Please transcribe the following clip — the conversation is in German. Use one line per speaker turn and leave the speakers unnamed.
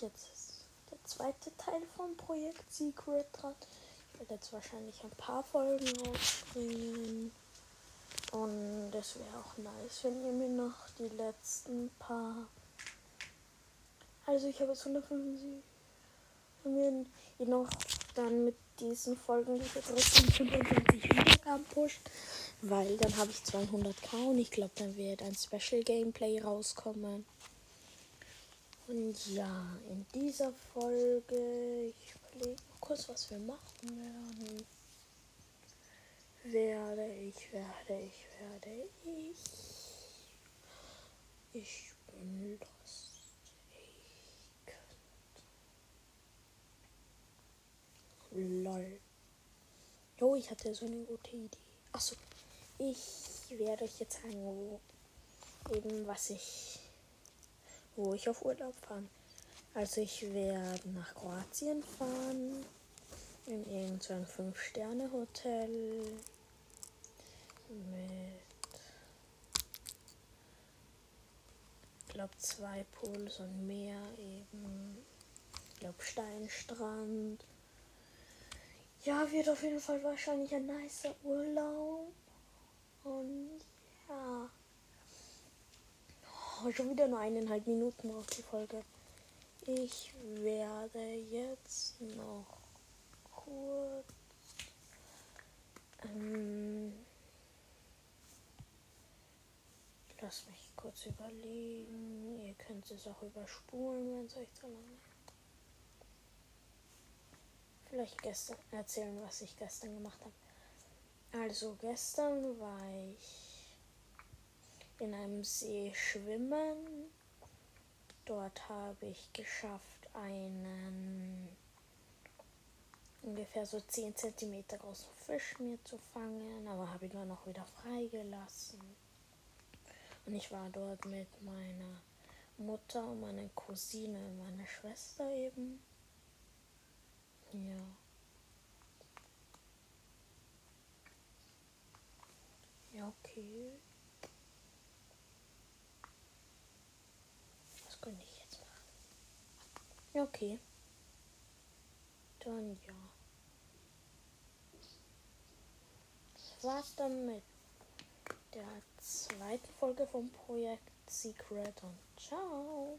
jetzt ist der zweite Teil vom Projekt Secret dran. Ich werde jetzt wahrscheinlich ein paar Folgen rausbringen. Und es wäre auch nice, wenn ihr mir noch die letzten paar. Also ich habe jetzt 150. Wenn ihr noch dann mit diesen Folgen diese dritten 25 Wiedergaben pusht, weil dann habe ich 200k und ich glaube, dann wird ein Special Gameplay rauskommen. Und ja, in dieser Folge, ich überlege kurz, was wir machen werden. Werde ich, werde ich, werde ich. Ich bin lost. Ich könnte. Lol. Jo, ich hatte so eine gute Idee. Achso, ich werde euch jetzt sagen, wo eben was ich wo ich auf Urlaub fahren. Also ich werde nach Kroatien fahren, in irgendein 5-Sterne-Hotel mit, ich glaube, zwei Pools und Meer eben. Ich glaube, Steinstrand. Ja, wird auf jeden Fall wahrscheinlich ein nicer Urlaub. Und ja. Oh, schon wieder nur eineinhalb Minuten auf die Folge. Ich werde jetzt noch kurz. Ähm, lass mich kurz überlegen. Ihr könnt es auch überspulen, wenn es euch zu lange. Vielleicht gestern erzählen, was ich gestern gemacht habe. Also gestern war ich in einem See schwimmen. Dort habe ich geschafft, einen ungefähr so 10 cm großen Fisch mir zu fangen, aber habe ihn dann auch wieder freigelassen. Und ich war dort mit meiner Mutter und meiner Cousine und meiner Schwester eben. Ja. Ja, okay. könnte ich jetzt machen. Ja, okay. Dann ja. Das war's dann mit der zweiten Folge vom Projekt Secret und ciao.